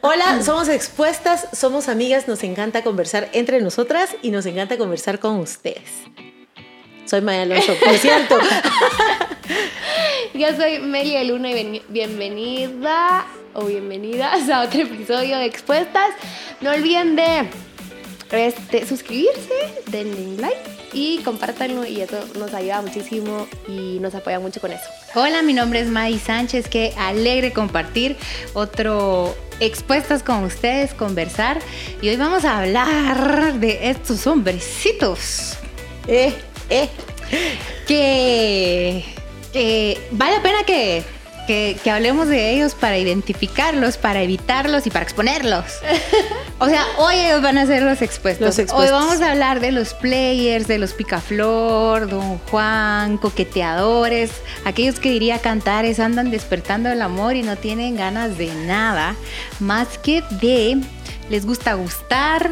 Hola, somos expuestas, somos amigas, nos encanta conversar entre nosotras y nos encanta conversar con ustedes. Soy Maya Alonso, por cierto. Yo soy Meli Luna y bienvenida o bienvenidas a otro episodio de Expuestas. No olviden de este, suscribirse, denle like y compártanlo y eso nos ayuda muchísimo y nos apoya mucho con eso. Hola, mi nombre es May Sánchez, qué alegre compartir otro expuestas con ustedes, conversar y hoy vamos a hablar de estos hombrecitos. Eh, eh. Que, que vale la pena que que, hablemos de ellos para identificarlos, para evitarlos y para exponerlos. O sea, hoy ellos van a ser los expuestos. Hoy vamos a hablar de los players, de los picaflor, Don Juan, coqueteadores, aquellos que diría cantares andan despertando el amor y no tienen ganas de nada más que de les gusta gustar,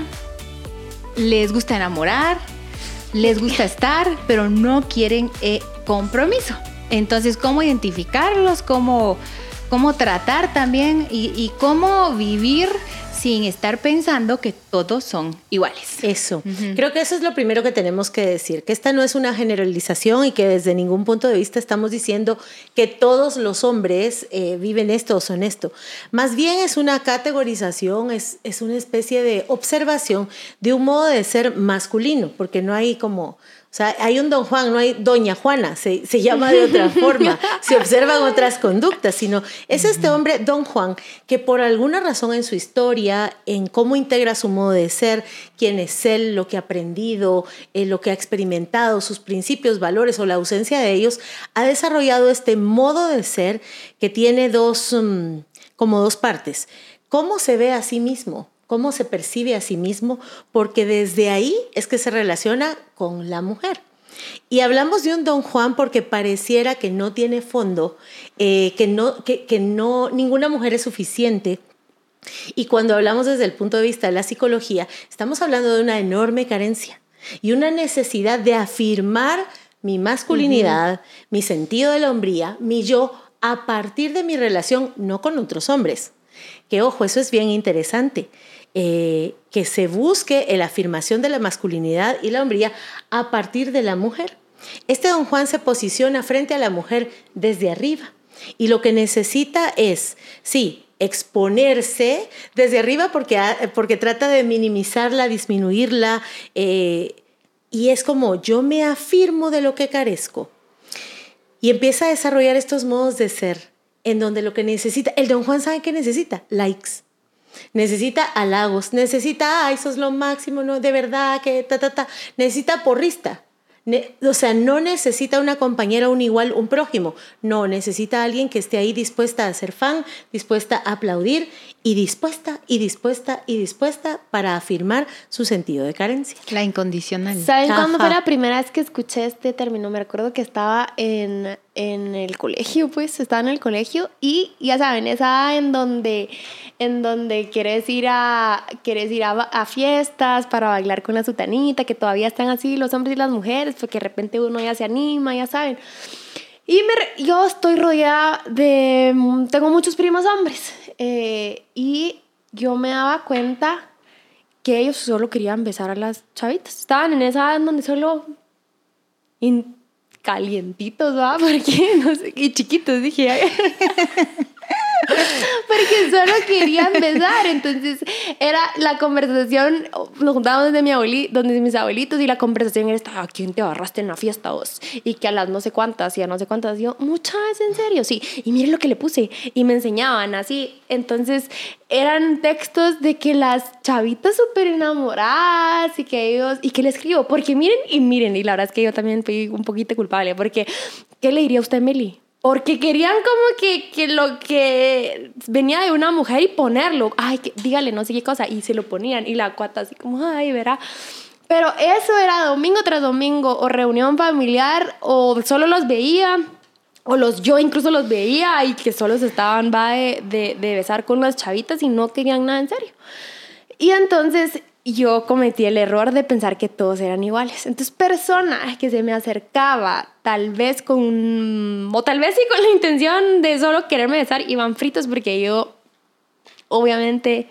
les gusta enamorar, les gusta estar, pero no quieren eh, compromiso. Entonces, ¿cómo identificarlos? ¿Cómo, cómo tratar también? Y, cómo vivir sin estar pensando que todos son iguales. Eso. Creo que eso es lo primero que tenemos que decir, que esta no es una generalización y que desde ningún punto de vista estamos diciendo que todos los hombres eh, viven esto o son esto. Más bien es una categorización, es, es una especie de observación de un modo de ser masculino, porque no hay como o sea, hay un don Juan, no hay doña Juana, se, se llama de otra forma, se observan otras conductas, sino es este hombre, don Juan, que por alguna razón en su historia, en cómo integra su modo de ser, quién es él, lo que ha aprendido, eh, lo que ha experimentado, sus principios, valores o la ausencia de ellos, ha desarrollado este modo de ser que tiene dos, mm, como dos partes. ¿Cómo se ve a sí mismo? Cómo se percibe a sí mismo, porque desde ahí es que se relaciona con la mujer. Y hablamos de un don Juan porque pareciera que no tiene fondo, eh, que, no, que, que no, ninguna mujer es suficiente. Y cuando hablamos desde el punto de vista de la psicología, estamos hablando de una enorme carencia y una necesidad de afirmar mi masculinidad, mi sentido de la hombría, mi yo, a partir de mi relación no con otros hombres. Que ojo, eso es bien interesante. Eh, que se busque la afirmación de la masculinidad y la hombría a partir de la mujer. Este don Juan se posiciona frente a la mujer desde arriba y lo que necesita es, sí, exponerse desde arriba porque, porque trata de minimizarla, disminuirla, eh, y es como yo me afirmo de lo que carezco. Y empieza a desarrollar estos modos de ser en donde lo que necesita, el don Juan sabe que necesita likes, necesita halagos, necesita, ay, sos lo máximo, no, de verdad, que ta, ta, ta, necesita porrista. o sea, no necesita una compañera, un igual, un prójimo. No, necesita alguien que esté ahí dispuesta a ser fan, dispuesta a aplaudir y dispuesta y dispuesta y dispuesta para afirmar su sentido de carencia. La incondicional. ¿Saben cuándo fue la primera vez que escuché este término? Me recuerdo que estaba en, en el colegio, pues estaba en el colegio y ya saben, esa en donde, en donde quieres ir, a, quieres ir a, fiestas para bailar con la sutanita, que todavía están así los hombres y las mujeres, porque de repente uno ya se anima, ya saben. Y me, yo estoy rodeada de, tengo muchos primos hombres eh, y yo me daba cuenta que ellos solo querían besar a las chavitas. Estaban en esa edad en donde solo calientitos, ¿va? Porque no sé, y chiquitos, dije. Porque solo querían besar. Entonces era la conversación, nos juntábamos desde mi abueli, donde mis abuelitos y la conversación era, ¿a quién te agarraste en la fiesta vos? Y que a las no sé cuántas y a no sé cuántas, yo, muchas, en serio, sí. Y miren lo que le puse. Y me enseñaban así. Entonces eran textos de que las chavitas súper enamoradas y que ellos, y que le escribo, porque miren y miren, y la verdad es que yo también fui un poquito culpable, porque ¿qué le diría a usted, Meli? Porque querían como que, que, lo que venía de una mujer y ponerlo. Ay, que, dígale, no sé qué cosa. Y se lo ponían. Y la cuata así como, ay, verá. Pero eso era domingo tras domingo. O reunión familiar. O solo los veía. O los yo incluso los veía. Y que solo se estaban va de, de, de besar con las chavitas. Y no querían nada en serio. Y entonces yo cometí el error de pensar que todos eran iguales. Entonces, personas que se me acercaba, tal vez con, o tal vez sí con la intención de solo quererme besar, iban fritos porque yo obviamente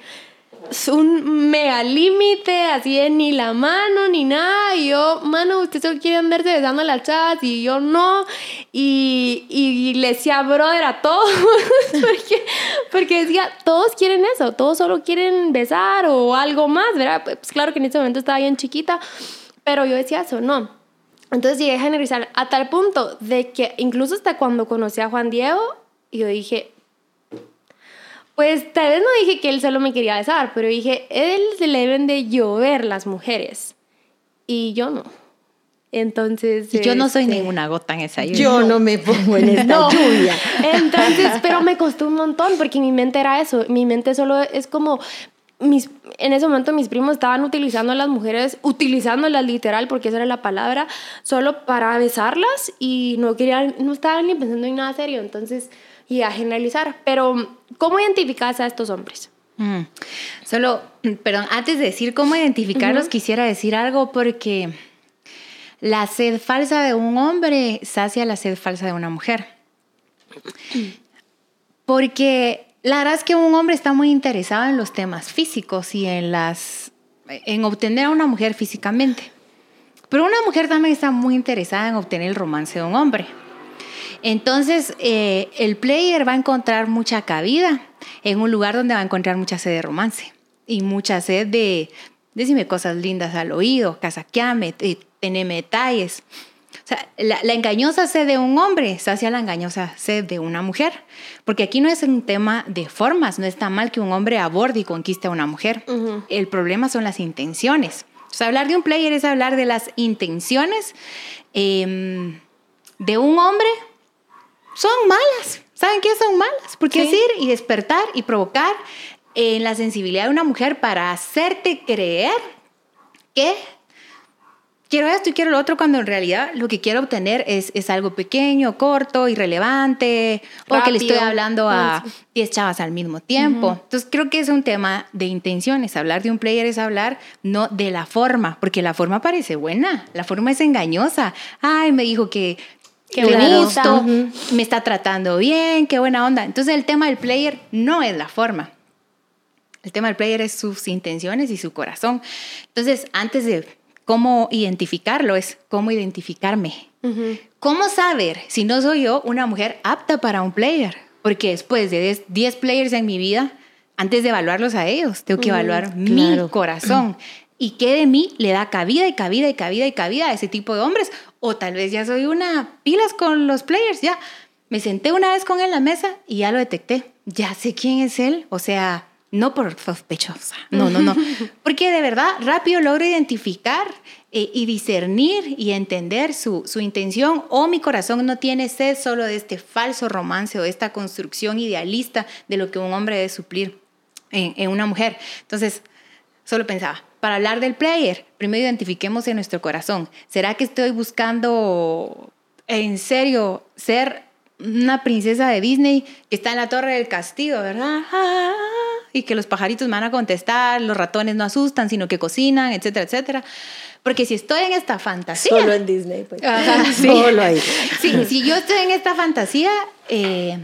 un mega límite, así de ni la mano ni nada. Y yo, mano, usted solo quiere andarse besando las chat y yo no. Y, y le decía brother a todos, porque, porque decía, todos quieren eso, todos solo quieren besar o algo más, ¿verdad? Pues claro que en ese momento estaba bien chiquita, pero yo decía eso, no. Entonces llegué a generalizar a tal punto de que incluso hasta cuando conocí a Juan Diego, yo dije, pues tal vez no dije que él solo me quería besar, pero dije, él se le deben de llover las mujeres. Y yo no. Entonces. yo no soy este, ninguna gota en esa lluvia. Yo no, me pongo en esta lluvia. Entonces, pero me costó un montón porque mi mente era eso. Mi mente solo es como. Mis, en ese momento mis primos estaban utilizando a las mujeres, utilizándolas literal, porque esa era la palabra, solo para besarlas y no querían, no estaban ni pensando en nada serio. Entonces, y a generalizar. Pero, ¿cómo identificas a estos hombres? Mm. Solo, perdón, antes de decir cómo identificarlos, quisiera decir algo porque la sed falsa de un hombre sacia la sed falsa de una mujer. Porque la verdad es que un hombre está muy interesado en los temas físicos y en las en obtener a una mujer físicamente. Pero una mujer también está muy interesada en obtener el romance de un hombre. Entonces, eh, el player va a encontrar mucha cabida en un lugar donde va a encontrar mucha sed de romance y mucha sed de decime cosas lindas al oído, casaqueame, teneme detalles. O sea, la, engañosa sed de un hombre sacia la engañosa sed de una mujer. Porque aquí no es un tema de formas, no está mal que un hombre aborde y conquiste a una mujer. El problema son las intenciones. O sea, hablar de un player es hablar de las intenciones em, de un hombre son malas. ¿Saben qué son malas? Porque es ir y despertar y provocar en la sensibilidad de una mujer para hacerte creer que quiero esto y quiero lo otro cuando en realidad lo que quiero obtener es, es algo pequeño, corto, irrelevante, o que le estoy hablando a 10 chavas al mismo tiempo. Entonces creo que es un tema de intenciones. Hablar de un player es hablar no de la forma, porque la forma parece buena, la forma es engañosa. Ay, me dijo que qué gusto, me está tratando bien, qué buena onda. Entonces el tema del player no es la forma. El tema del player es sus intenciones y su corazón. Entonces, antes de cómo identificarlo, es cómo identificarme. ¿Cómo saber si no soy yo una mujer apta para un player? Porque después de 10 players en mi vida, antes de evaluarlos a ellos, tengo que evaluar mi corazón. ¿Y qué de mí le da cabida y cabida y cabida y cabida a ese tipo de hombres? O tal vez ya soy una pilas con los players, ya. Me senté una vez con él en la mesa y ya lo detecté. Ya sé quién es él. O sea, no por sospechosa. No, no, no. Porque de verdad rápido logro identificar eh, y discernir y entender su, su, intención. O mi corazón no tiene sed solo de este falso romance o de esta construcción idealista de lo que un hombre debe suplir en, en una mujer. Entonces, solo pensaba, para hablar del player, primero identifiquemos en nuestro corazón. ¿Será que estoy buscando en serio ser una princesa de Disney que está en la torre del castillo, verdad? Y que los pajaritos me van a contestar, los ratones no asustan, sino que cocinan, etcétera, etcétera. Porque si estoy en esta fantasía. Solo en Disney, pues. Solo ahí. Sí, si yo estoy en esta fantasía, eh,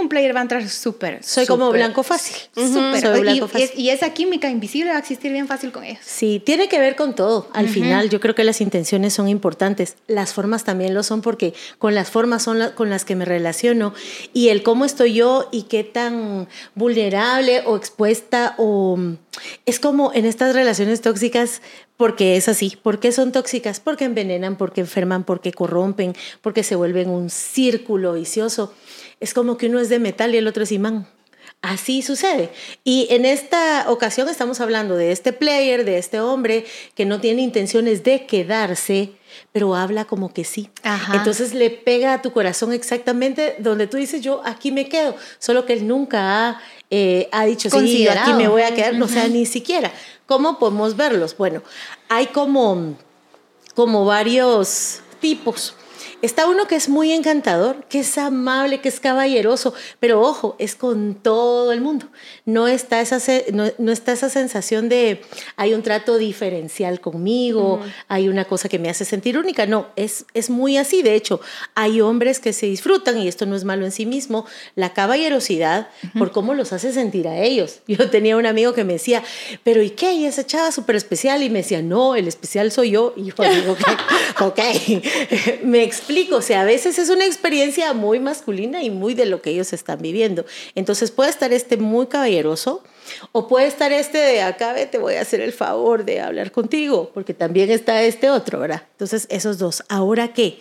un player va a entrar súper. Soy como blanco fácil. Súper. y, Es, y, esa química invisible va a existir bien fácil con ellos. Sí, tiene que ver con todo. Al final, yo creo que las intenciones son importantes. Las formas también lo son porque con las formas son con las que me relaciono. Y el cómo estoy yo y qué tan vulnerable o expuesta o... Es como en estas relaciones tóxicas, porque es así. ¿Por qué son tóxicas? Porque envenenan, porque enferman, porque corrompen, porque se vuelven un círculo vicioso es como que uno es de metal y el otro es imán. Así sucede. Y en esta ocasión estamos hablando de este player, de este hombre que no tiene intenciones de quedarse, pero habla como que sí. Entonces le pega a tu corazón exactamente donde tú dices, yo aquí me quedo, solo que él nunca ha, eh, ha dicho, sí, aquí me voy a quedar, no sea, ni siquiera. ¿Cómo podemos verlos? Bueno, hay como, como varios tipos. Está uno que es muy encantador, que es amable, que es caballeroso, pero ojo, es con todo el mundo. No está esa, no, está esa sensación de hay un trato diferencial conmigo, hay una cosa que me hace sentir única. No, es, es muy así. De hecho, hay hombres que se disfrutan, y esto no es malo en sí mismo, la caballerosidad por cómo los hace sentir a ellos. Yo tenía un amigo que me decía, pero ¿y qué? ¿Y esa chava súper especial? Y me decía, no, el especial soy yo. Y yo digo, ok, okay. me explico. O sea, a veces es una experiencia muy masculina y muy de lo que ellos están viviendo. Entonces puede estar este muy caballeroso o puede estar este de acá, te voy a hacer el favor de hablar contigo, porque también está este otro, ¿verdad? Entonces, esos dos. Ahora qué?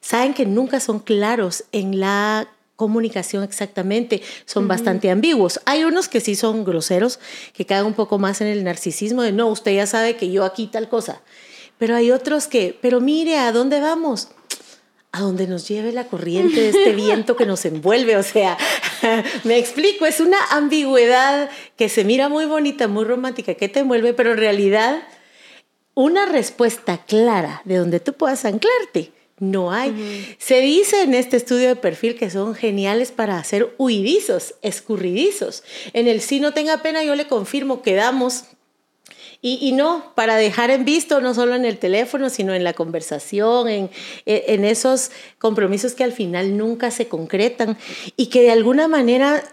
Saben que nunca son claros en la comunicación exactamente, son bastante ambiguos. Hay unos que sí son groseros, que caen un poco más en el narcisismo de no, usted ya sabe que yo aquí tal cosa. Pero hay otros que, pero mire, ¿a dónde vamos? A donde nos lleve la corriente de este viento que nos envuelve. O sea, me explico, es una ambigüedad que se mira muy bonita, muy romántica, que te envuelve, pero en realidad una respuesta clara de donde tú puedas anclarte no hay. Se dice en este estudio de perfil que son geniales para hacer huidizos, escurridizos. En el sí no tenga pena, yo le confirmo que Y, no, para dejar en visto, no solo en el teléfono, sino en la conversación, en, en esos compromisos que al final nunca se concretan y que de alguna manera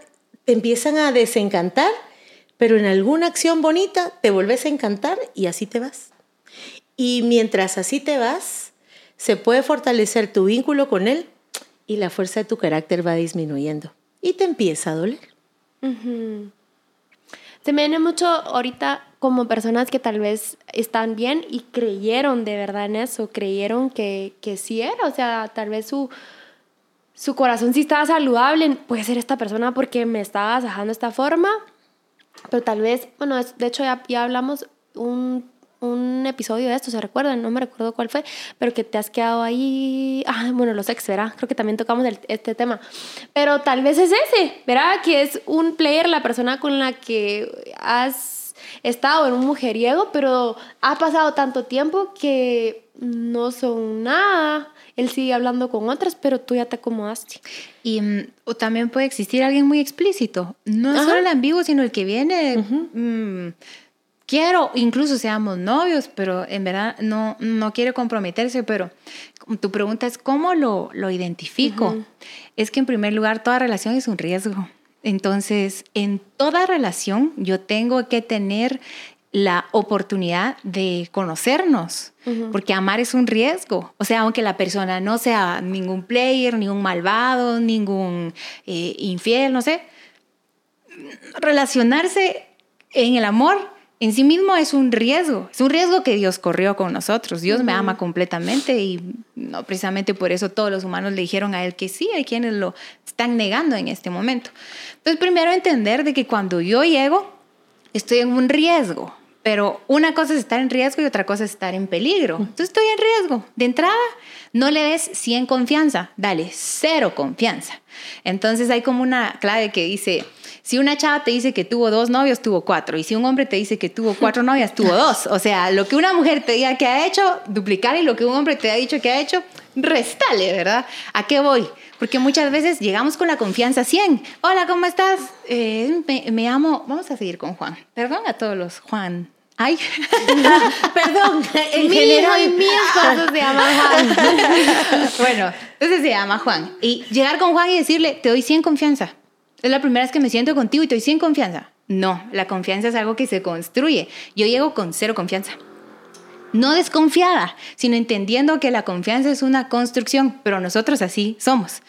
te empiezan a desencantar, pero en alguna acción bonita te vuelves a encantar y así te vas. Y mientras así te vas, se puede fortalecer tu vínculo con él y la fuerza de tu carácter va disminuyendo y te empieza a doler. Se me viene mucho ahorita como personas que tal vez están bien y creyeron de verdad en eso, creyeron que, que sí era, o sea, tal vez su, su corazón sí estaba saludable, puede ser esta persona porque me estaba dejando de esta forma, pero tal vez, bueno, de hecho ya, ya hablamos un un episodio de esto, ¿se recuerdan? No me recuerdo cuál fue, pero que te has quedado ahí, ah, bueno, los ex, ¿verdad? Creo que también tocamos este tema, pero tal vez es ese, ¿verdad? Que es un player, la persona con la que has estado en un mujeriego, pero ha pasado tanto tiempo que no son nada. Él sigue hablando con otras, pero tú ya te acomodaste. Y mm, o también puede existir alguien muy explícito. No solo el ambiguo, sino el que viene quiero, incluso seamos novios, pero en verdad no, no quiere comprometerse, pero tu pregunta es cómo lo, lo identifico. Es que en primer lugar, toda relación es un riesgo. Entonces, en toda relación yo tengo que tener la oportunidad de conocernos, porque amar es un riesgo. O sea, aunque la persona no sea ningún player, ningún malvado, ningún eh, infiel, no sé, relacionarse en el amor en sí mismo es un riesgo, es un riesgo que Dios corrió con nosotros. Dios me ama completamente y no precisamente por eso todos los humanos le dijeron a Él que sí, hay quienes lo están negando en este momento. Entonces, primero entender de que cuando yo llego, estoy en un riesgo, pero una cosa es estar en riesgo y otra cosa es estar en peligro. Entonces estoy en riesgo. De entrada, no le des 100 confianza, dale cero confianza. Entonces hay como una clave que dice, si una chava te dice que tuvo dos novios, tuvo cuatro. Y si un hombre te dice que tuvo cuatro novias, tuvo dos. O sea, lo que una mujer te diga que ha hecho, duplicar y lo que un hombre te ha dicho que ha hecho, restale, ¿verdad? ¿A qué voy? Porque muchas veces llegamos con la confianza 100. Hola, ¿cómo estás? Eh, me, llamo, vamos a seguir con Juan. Perdón a todos los Juan. Ay, perdón, en mi general. y mi esposo se llama Juan. bueno, entonces se llama Juan. Y llegar con Juan y decirle, te doy 100 confianza. Es la primera vez que me siento contigo y estoy sin confianza. No, la confianza es algo que se construye. Yo llego con cero confianza. No desconfiada, sino entendiendo que la confianza es una construcción, pero nosotros así somos.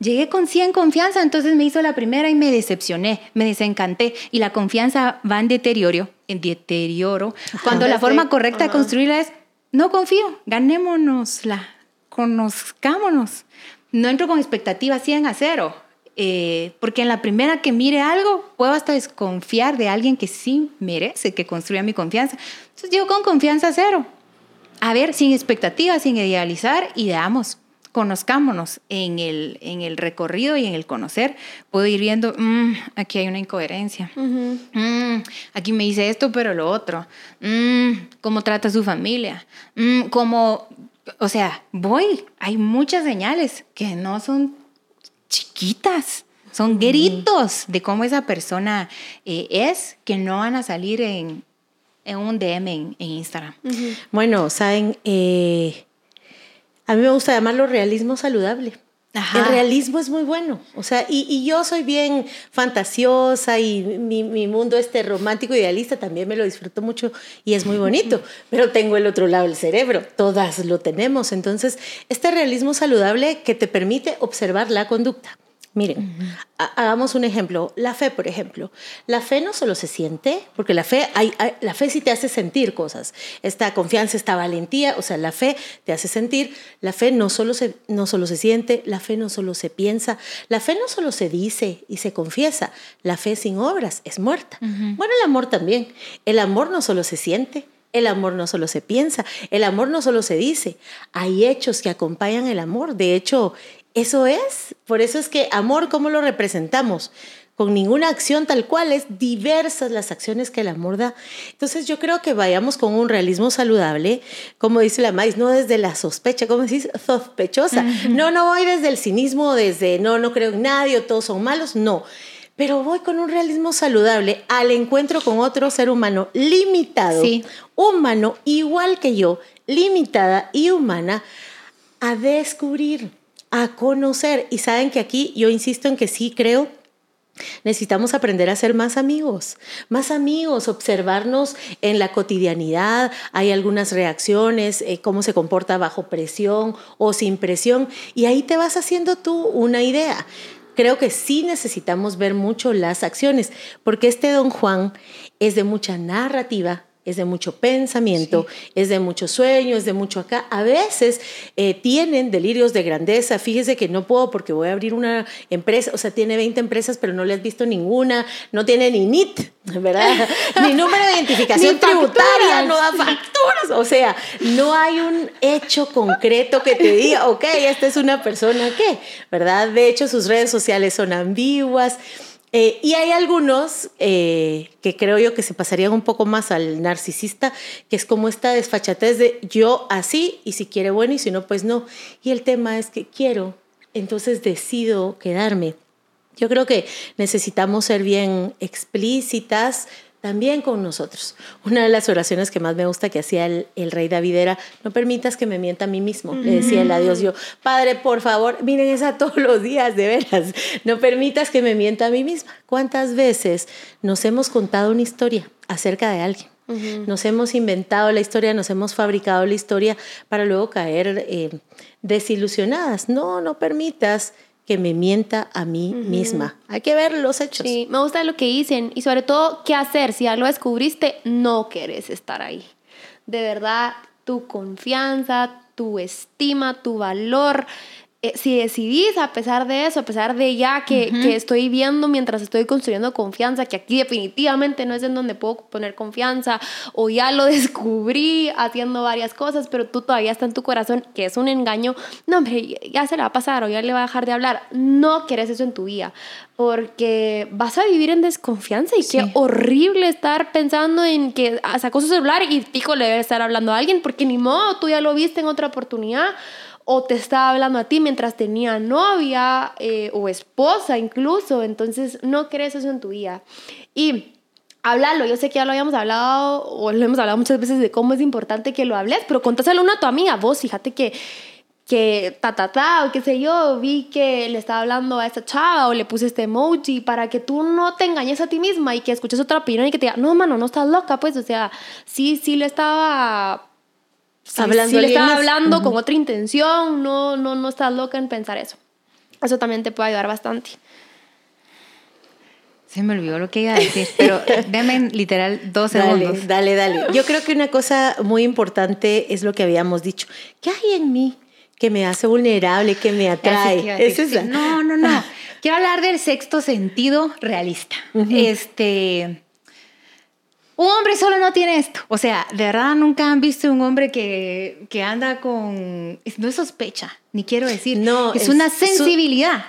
Llegué con 100 confianza, entonces me hizo la primera y me decepcioné, me desencanté y la confianza va en deterioro, en deterioro, cuando la forma correcta de construirla es no confío, ganémonosla, conozcámonos. No entro con expectativas 100 a cero, eh, porque en la primera que mire algo, puedo hasta desconfiar de alguien que sí merece que construya mi confianza. Entonces yo con confianza cero. A ver, sin expectativas, sin idealizar y veamos, conozcámonos en el, en el recorrido y en el conocer. Puedo ir viendo, mm, aquí hay una incoherencia. Mm, aquí me dice esto, pero lo otro. Mm, cómo trata su familia. cómo o sea, voy, hay muchas señales que no son chiquitas, son gritos de cómo esa persona eh, es, que no van a salir en, un DM en, Instagram. Bueno, saben, eh, a mí me gusta llamarlo realismo saludable. El realismo es muy bueno. O sea, y, yo soy bien fantasiosa y mi, mi, mundo este romántico idealista también me lo disfruto mucho y es muy bonito. Pero tengo el otro lado del cerebro. Todas lo tenemos. Entonces, este realismo saludable que te permite observar la conducta. Miren, hagamos un ejemplo. La fe, por ejemplo. La fe no solo se siente, porque la fe, hay, la fe sí te hace sentir cosas. Esta confianza, esta valentía, o sea, la fe te hace sentir. La fe no solo se, no solo se siente, la fe no solo se piensa, la fe no solo se dice y se confiesa. La fe sin obras es muerta. Bueno, el amor también. El amor no solo se siente, el amor no solo se piensa, el amor no solo se dice, hay hechos que acompañan el amor. De hecho, eso es, por eso es que amor, ¿cómo lo representamos? Con ninguna acción tal cual, es diversas las acciones que el amor da. Entonces yo creo que vayamos con un realismo saludable, como dice la maíz, no desde la sospecha, como decís, sospechosa. No, no voy desde el cinismo, desde no, no creo en nadie o todos son malos, no. Pero voy con un realismo saludable al encuentro con otro ser humano limitado, humano igual que yo, limitada y humana, a descubrir a conocer. Y saben que aquí yo insisto en que sí creo Necesitamos aprender a ser más amigos, más amigos, observarnos en la cotidianidad. Hay algunas reacciones, eh, cómo se comporta bajo presión o sin presión, y ahí te vas haciendo tú una idea. Creo que sí necesitamos ver mucho las acciones, porque este don Juan es de mucha narrativa, es de mucho pensamiento, es de mucho sueño, es de mucho acá. A veces eh, tienen delirios de grandeza. Fíjese que no puedo porque voy a abrir una empresa, o sea, tiene 20 empresas, pero no le has visto ninguna, no tiene ni NIT, ¿verdad? ni número de identificación tributaria, no da facturas. O sea, no hay un hecho concreto que te diga, ok, esta es una persona que, ¿verdad? De hecho, sus redes sociales son ambiguas. Eh, y hay algunos eh, que creo yo que se pasarían un poco más al narcisista, que es como esta desfachatez de yo así y si quiere bueno y si no, pues no. Y el tema es que quiero, entonces decido quedarme. Yo creo que necesitamos ser bien explícitas, también con nosotros. Una de las oraciones que más me gusta que hacía el, rey David era, no permitas que me mienta a mí mismo. Le decía él a Dios, yo, Padre, por favor, miren esa todos los días, de veras, no permitas que me mienta a mí misma. ¿Cuántas veces nos hemos contado una historia acerca de alguien? Nos hemos inventado la historia, nos hemos fabricado la historia para luego caer eh, desilusionadas. No, no permitas que me mienta a mí misma. Hay que ver los hechos. Sí, me gusta lo que dicen y sobre todo qué hacer. Si ya lo descubriste, no quieres estar ahí. De verdad, tu confianza, tu estima, tu valor eh, si decidís, a pesar de eso, a pesar de ya que, que, estoy viendo mientras estoy construyendo confianza, que aquí definitivamente no es en donde puedo poner confianza, o ya lo descubrí haciendo varias cosas, pero tú todavía está en tu corazón, que es un engaño, no, hombre, ya se le va a pasar o ya le va a dejar de hablar. No quieres eso en tu vida, porque vas a vivir en desconfianza y qué horrible estar pensando en que sacó su celular y pico le debe estar hablando a alguien, porque ni modo, tú ya lo viste en otra oportunidad o te estaba hablando a ti mientras tenía novia eh, o esposa incluso, entonces no crees eso en tu vida. Y háblalo, yo sé que ya lo habíamos hablado o lo hemos hablado muchas veces de cómo es importante que lo hables, pero contáselo a tu amiga, vos fíjate que que ta ta ta o qué sé yo, vi que le estaba hablando a esta chava o le puse este emoji para que tú no te engañes a ti misma y que escuches otra opinión y que te diga, no, mano, no estás loca, pues, o sea, sí, sí le estaba hablando si le estaba hablando con otra intención, no, no, no estás loca en pensar eso. Eso también te puede ayudar bastante. Se me olvidó lo que iba a decir, pero déme literal dos segundos. Dale, dale. Yo creo que una cosa muy importante es lo que habíamos dicho. ¿Qué hay en mí que me hace vulnerable, que me atrae? ¿Es No, no, no. Quiero hablar del sexto sentido realista. Este un hombre solo no tiene esto. O sea, de verdad nunca han visto un hombre que, que anda con... No es sospecha, ni quiero decir. No, es, una sensibilidad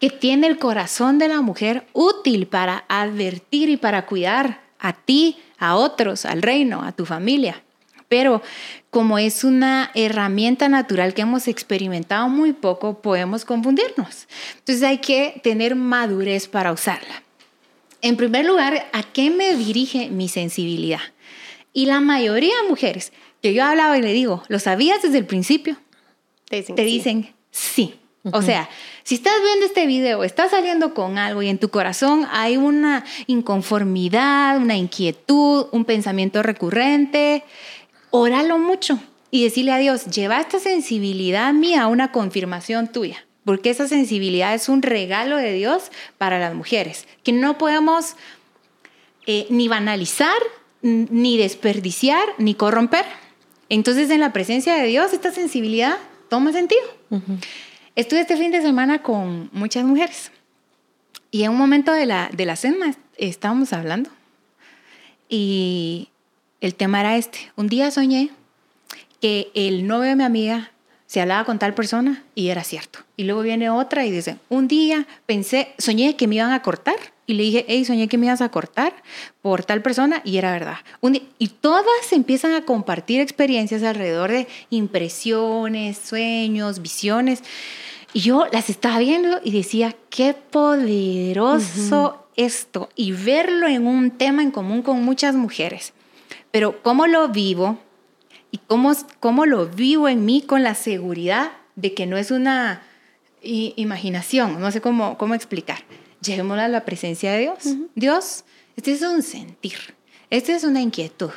que tiene el corazón de la mujer útil para advertir y para cuidar a ti, a otros, al reino, a tu familia. pero como es una herramienta natural que hemos experimentado muy poco, podemos confundirnos. Entonces hay que tener madurez para usarla. En primer lugar, ¿a qué me dirige mi sensibilidad? Y la mayoría de mujeres que yo hablaba y le digo, ¿lo sabías desde el principio? Te dicen, sí. O sea, si estás viendo este video, estás saliendo con algo y en tu corazón hay una inconformidad, una inquietud, un pensamiento recurrente, óralo mucho y decirle a Dios, lleva esta sensibilidad mía a una confirmación tuya, porque esa sensibilidad es un regalo de Dios para las mujeres, que no podemos eh, ni banalizar, ni desperdiciar, ni corromper. Entonces, en la presencia de Dios, esta sensibilidad toma sentido. Estuve este fin de semana con muchas mujeres y en un momento de la, de la cena estábamos hablando y el tema era este. Un día soñé que el novio de mi amiga se hablaba con tal persona y era cierto. Y luego viene otra y dice, un día pensé, soñé que me iban a cortar y le dije, hey, soñé que me ibas a cortar por tal persona y era verdad. y todas empiezan a compartir experiencias alrededor de impresiones, sueños, visiones. Y yo las estaba viendo y decía, qué poderoso esto. Y verlo en un tema en común con muchas mujeres. Pero cómo lo vivo y cómo, cómo lo vivo en mí con la seguridad de que no es una imaginación, no sé cómo, cómo explicar. Llevémosla a la presencia de Dios. Dios, este es un sentir, este es una inquietud.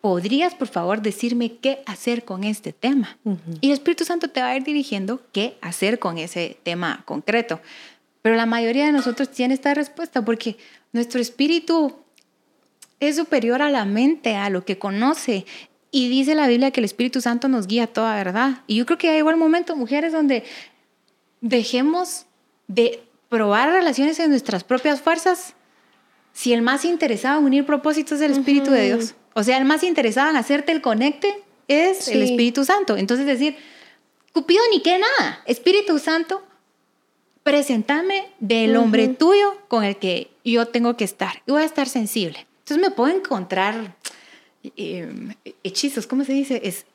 ¿podrías por favor decirme qué hacer con este tema? Y el Espíritu Santo te va a ir dirigiendo qué hacer con ese tema concreto. Pero la mayoría de nosotros tiene esta respuesta porque nuestro espíritu es superior a la mente, a lo que conoce. Y dice la Biblia que el Espíritu Santo nos guía a toda verdad. Y yo creo que hay igual momento, mujeres, donde dejemos de probar relaciones en nuestras propias fuerzas si el más interesado en unir propósitos es el Espíritu de Dios. O sea, el más interesado en hacerte el conecte es el Espíritu Santo. Entonces decir, Cupido ni qué nada, Espíritu Santo, presentame del hombre tuyo con el que yo tengo que estar. Y voy a estar sensible. Entonces me puedo encontrar em, hechizos, ¿cómo se dice? Es,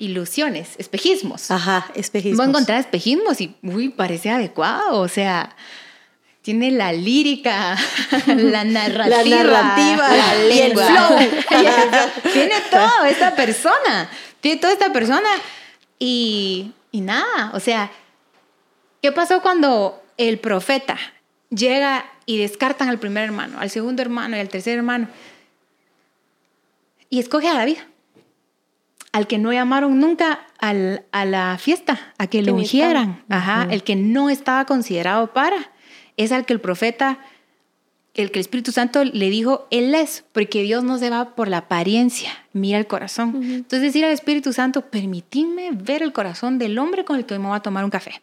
ilusiones, espejismos. Ajá, espejismos. Voy a encontrar espejismos y, uy, parece adecuado. O sea, tiene la lírica, la narrativa, la, narrativa, la lengua. tiene todo esta persona, tiene toda esta persona y, y nada, o sea, ¿qué pasó cuando el profeta llega y descartan al primer hermano, al segundo hermano y al tercer hermano? Y escoge a David, al que no llamaron nunca al, a la fiesta, a que lo ungieran, Ajá, el que no estaba considerado para es al que el profeta, el que el Espíritu Santo le dijo, Él es, porque Dios no se va por la apariencia, mira el corazón. Entonces decir al Espíritu Santo, permitidme ver el corazón del hombre con el que me voy a tomar un café.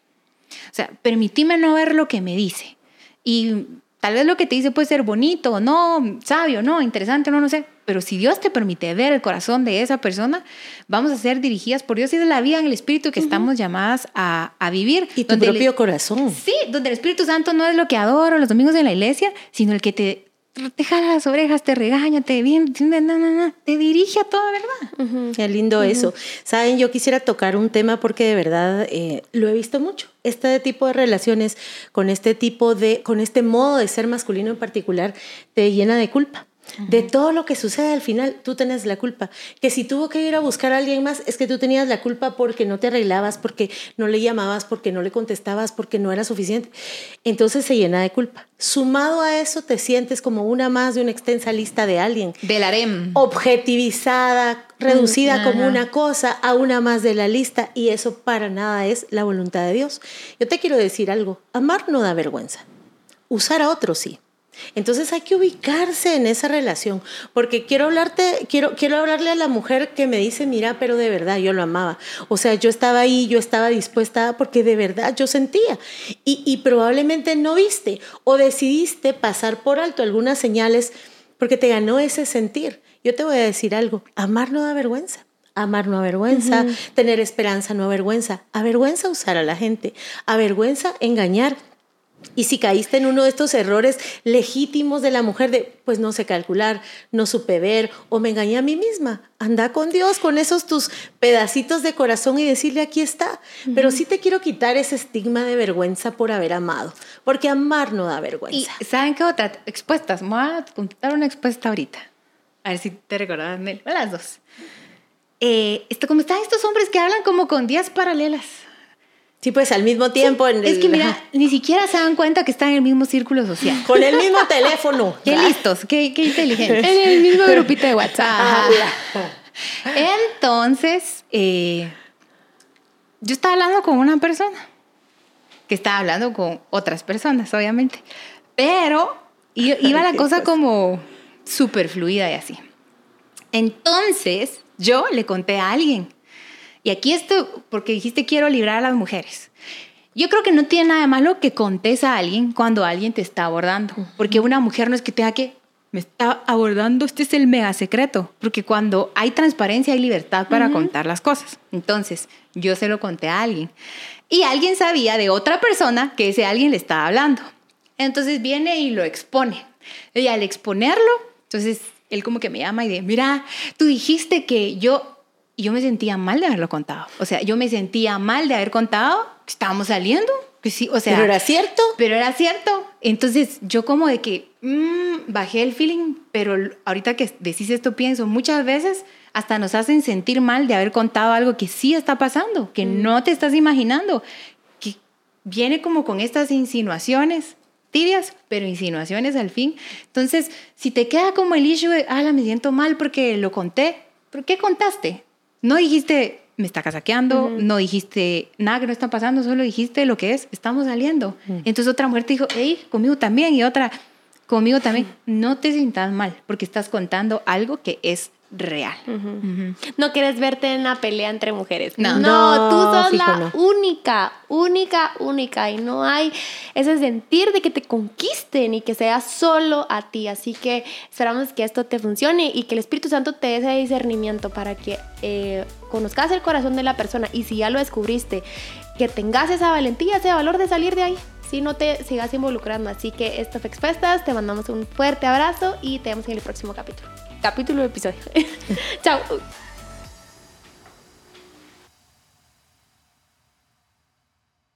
O sea, permitidme no ver lo que me dice. Y tal vez lo que te dice puede ser bonito no, sabio, no, interesante, no, no sé, pero si Dios te permite ver el corazón de esa persona, vamos a ser dirigidas por Dios y de la vida en el Espíritu que estamos llamadas a, vivir. Y tu propio corazón. Sí, donde el Espíritu Santo no es lo que adoro los domingos en la iglesia, sino el que te, te jala las orejas, te regaña, te, bien, te dirige a toda verdad. Qué lindo eso. Saben, yo quisiera tocar un tema porque de verdad eh, lo he visto mucho. Este tipo de relaciones con este tipo de, con este modo de ser masculino en particular, te llena de culpa de todo lo que sucede al final, tú tienes la culpa. Que si tuvo que ir a buscar a alguien más, es que tú tenías la culpa porque no te arreglabas, porque no le llamabas, porque no le contestabas, porque no era suficiente. Entonces se llena de culpa. Sumado a eso, te sientes como una más de una extensa lista de alguien. Del harem. Objetivizada, reducida como una cosa a una más de la lista. Y eso para nada es la voluntad de Dios. Yo te quiero decir algo. Amar no da vergüenza. Usar a otros sí. Entonces hay que ubicarse en esa relación, porque quiero hablarte, quiero, quiero hablarle a la mujer que me dice, mira, pero de verdad yo lo amaba. O sea, yo estaba ahí, yo estaba dispuesta porque de verdad yo sentía. Y, y probablemente no viste o decidiste pasar por alto algunas señales porque te ganó ese sentir. Yo te voy a decir algo, amar no da vergüenza. Amar no avergüenza, tener esperanza no avergüenza, avergüenza usar a la gente, avergüenza engañar, Y si caíste en uno de estos errores legítimos de la mujer de, pues no sé calcular, no supe ver o me engañé a mí misma, anda con Dios, con esos tus pedacitos de corazón y decirle, aquí está. Pero sí te quiero quitar ese estigma de vergüenza por haber amado, porque amar no da vergüenza. ¿Y saben qué otra? Expuestas. Me voy a contar una expuesta ahorita. A ver si te recordás, Mel. Las dos. Eh, esto, como están estos hombres que hablan como con días paralelas. Sí, pues al mismo tiempo. en es que mira, ni siquiera se dan cuenta que están en el mismo círculo social. Con el mismo teléfono. Qué listos, qué, qué inteligentes. en el mismo grupito de WhatsApp. Entonces, eh, yo estaba hablando con una persona que estaba hablando con otras personas, obviamente. Pero iba la cosa como súper fluida y así. Entonces, yo le conté a alguien y aquí esto, porque dijiste quiero librar a las mujeres. Yo creo que no tiene nada de malo que contes a alguien cuando alguien te está abordando, porque una mujer no es que tenga que, me está abordando, este es el mega secreto, porque cuando hay transparencia hay libertad para contar las cosas. Entonces, yo se lo conté a alguien y alguien sabía de otra persona que ese alguien le estaba hablando. Entonces viene y lo expone. Y al exponerlo, entonces él como que me llama y dice, mira, tú dijiste que yo y yo me sentía mal de haberlo contado. O sea, yo me sentía mal de haber contado que estábamos saliendo. Que sí, o sea, pero era cierto. Pero era cierto. Entonces yo como de que mm, bajé el feeling, pero ahorita que decís esto pienso, muchas veces hasta nos hacen sentir mal de haber contado algo que sí está pasando, que mm. no te estás imaginando, que viene como con estas insinuaciones tibias, pero insinuaciones al fin. Entonces, si te queda como el issue de, ah, me siento mal porque lo conté, ¿por qué contaste? No dijiste, me está casaqueando, no dijiste nada que no está pasando, solo dijiste lo que es, estamos saliendo. Entonces otra mujer te dijo, hey, conmigo también, y otra, conmigo también. No te sientas mal, porque estás contando algo que es real. No quieres verte en una pelea entre mujeres. No, no, tú sos la única, única, única. Y no hay ese sentir de que te conquisten y que sea solo a ti. Así que esperamos que esto te funcione y que el Espíritu Santo te dé ese discernimiento para que eh, conozcas el corazón de la persona. Y si ya lo descubriste, que tengas esa valentía, ese valor de salir de ahí si no te sigas involucrando. Así que esto fue Expuestas, te mandamos un fuerte abrazo y te vemos en el próximo capítulo capítulo, episodio. Chao.